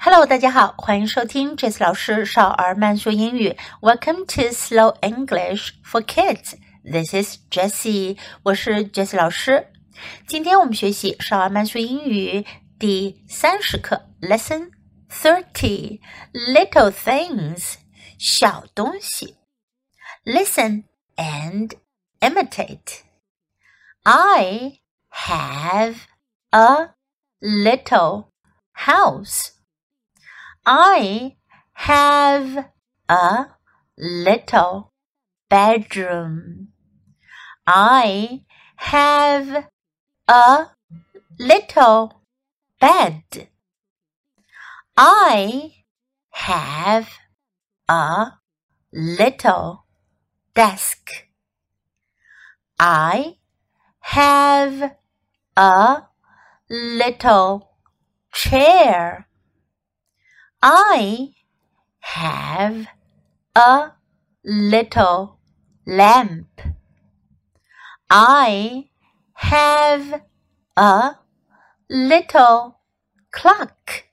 Hello，大家好，欢迎收听 Jess 老师少儿慢速英语。Welcome to Slow English for Kids. This is Jessie，我是 Jessie 老师。今天我们学习少儿慢速英语第三十课，Lesson Thirty Little Things 小东西。Listen and imitate. I have a little house. I have a little bedroom. I have a little bed. I have a little desk. I have a little chair. I have a little lamp. I have a little clock.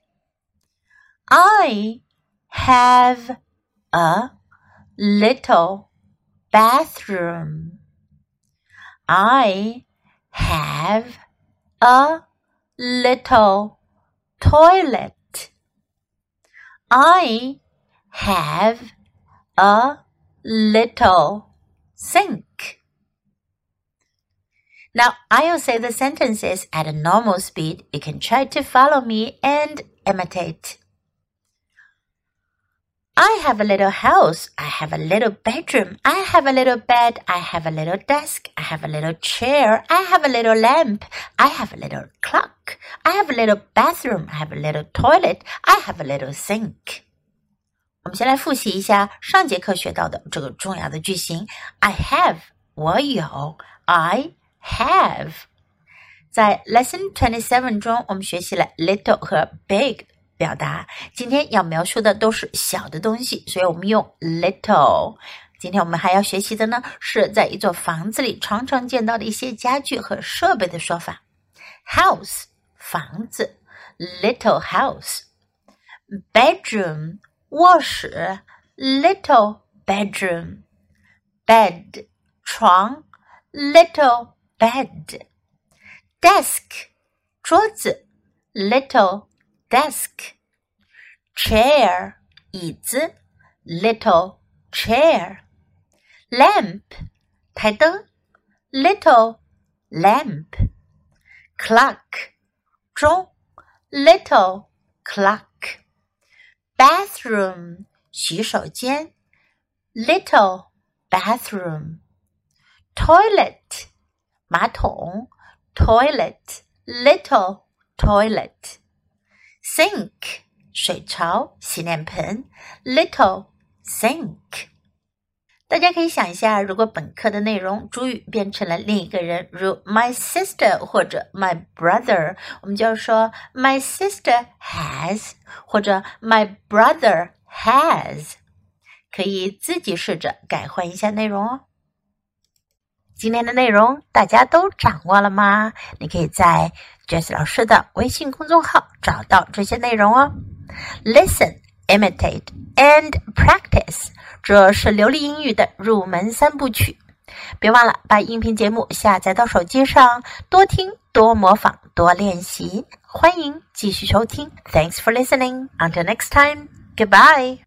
I have a little bathroom. I have a little toilet. I have a little sink. Now, I'll say the sentences at a normal speed. You can try to follow me and imitate I have a little house. I have a little bedroom. I have a little bed. I have a little desk. I have a little chair. I have a little lamp. I have a little clock. I have a little bathroom. I have a little toilet. I have a little sink. 我们先来复习一下上节课学到的这个重要的句型。I have，我有。I have。在 Lesson Twenty Seven 中，我们学习了 little 和 big 表达。今天要描述的都是小的东西，所以我们用 little。今天我们还要学习的呢，是在一座房子里常常见到的一些家具和设备的说法。House 房子，little house；bedroom 卧室，little bedroom；bed 床，little bed；desk 桌子，little desk。chair 椅子，little chair。lamp 台灯，little lamp。clock 钟，little clock。bathroom 洗手间，little bathroom。toilet 马桶，toilet little toilet。 Sink 水槽、洗脸盆，little sink。大家可以想一下，如果本课的内容主语变成了另一个人，如 my sister 或者 my brother，我们就要说 my sister has 或者 my brother has。可以自己试着改换一下内容哦。今天的内容大家都掌握了吗？你可以在 Jess 老师的微信公众号找到这些内容哦。Listen, imitate, and practice，这是流利英语的入门三部曲。别忘了把音频节目下载到手机上，多听、多模仿、多练习。欢迎继续收听。Thanks for listening. Until next time. Goodbye.